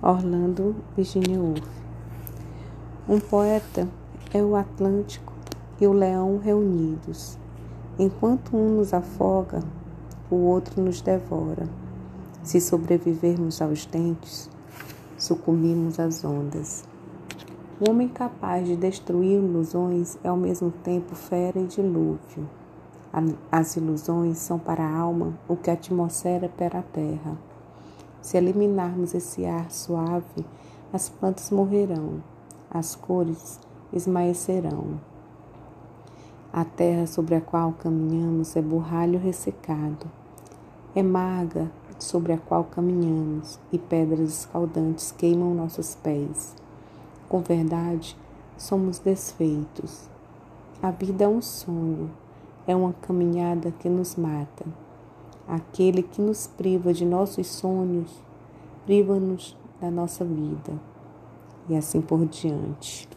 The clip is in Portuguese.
Orlando Virginia Woolf. Um poeta é o Atlântico e o leão reunidos. Enquanto um nos afoga, o outro nos devora. Se sobrevivermos aos dentes, sucumbimos às ondas. O homem capaz de destruir ilusões é ao mesmo tempo fera e dilúvio. As ilusões são para a alma o que a atmosfera é para a terra. Se eliminarmos esse ar suave, as plantas morrerão, as cores esmaecerão. A terra sobre a qual caminhamos é borralho ressecado. É marga sobre a qual caminhamos e pedras escaldantes queimam nossos pés. Com verdade, somos desfeitos. A vida é um sonho, é uma caminhada que nos mata. Aquele que nos priva de nossos sonhos, priva-nos da nossa vida. E assim por diante.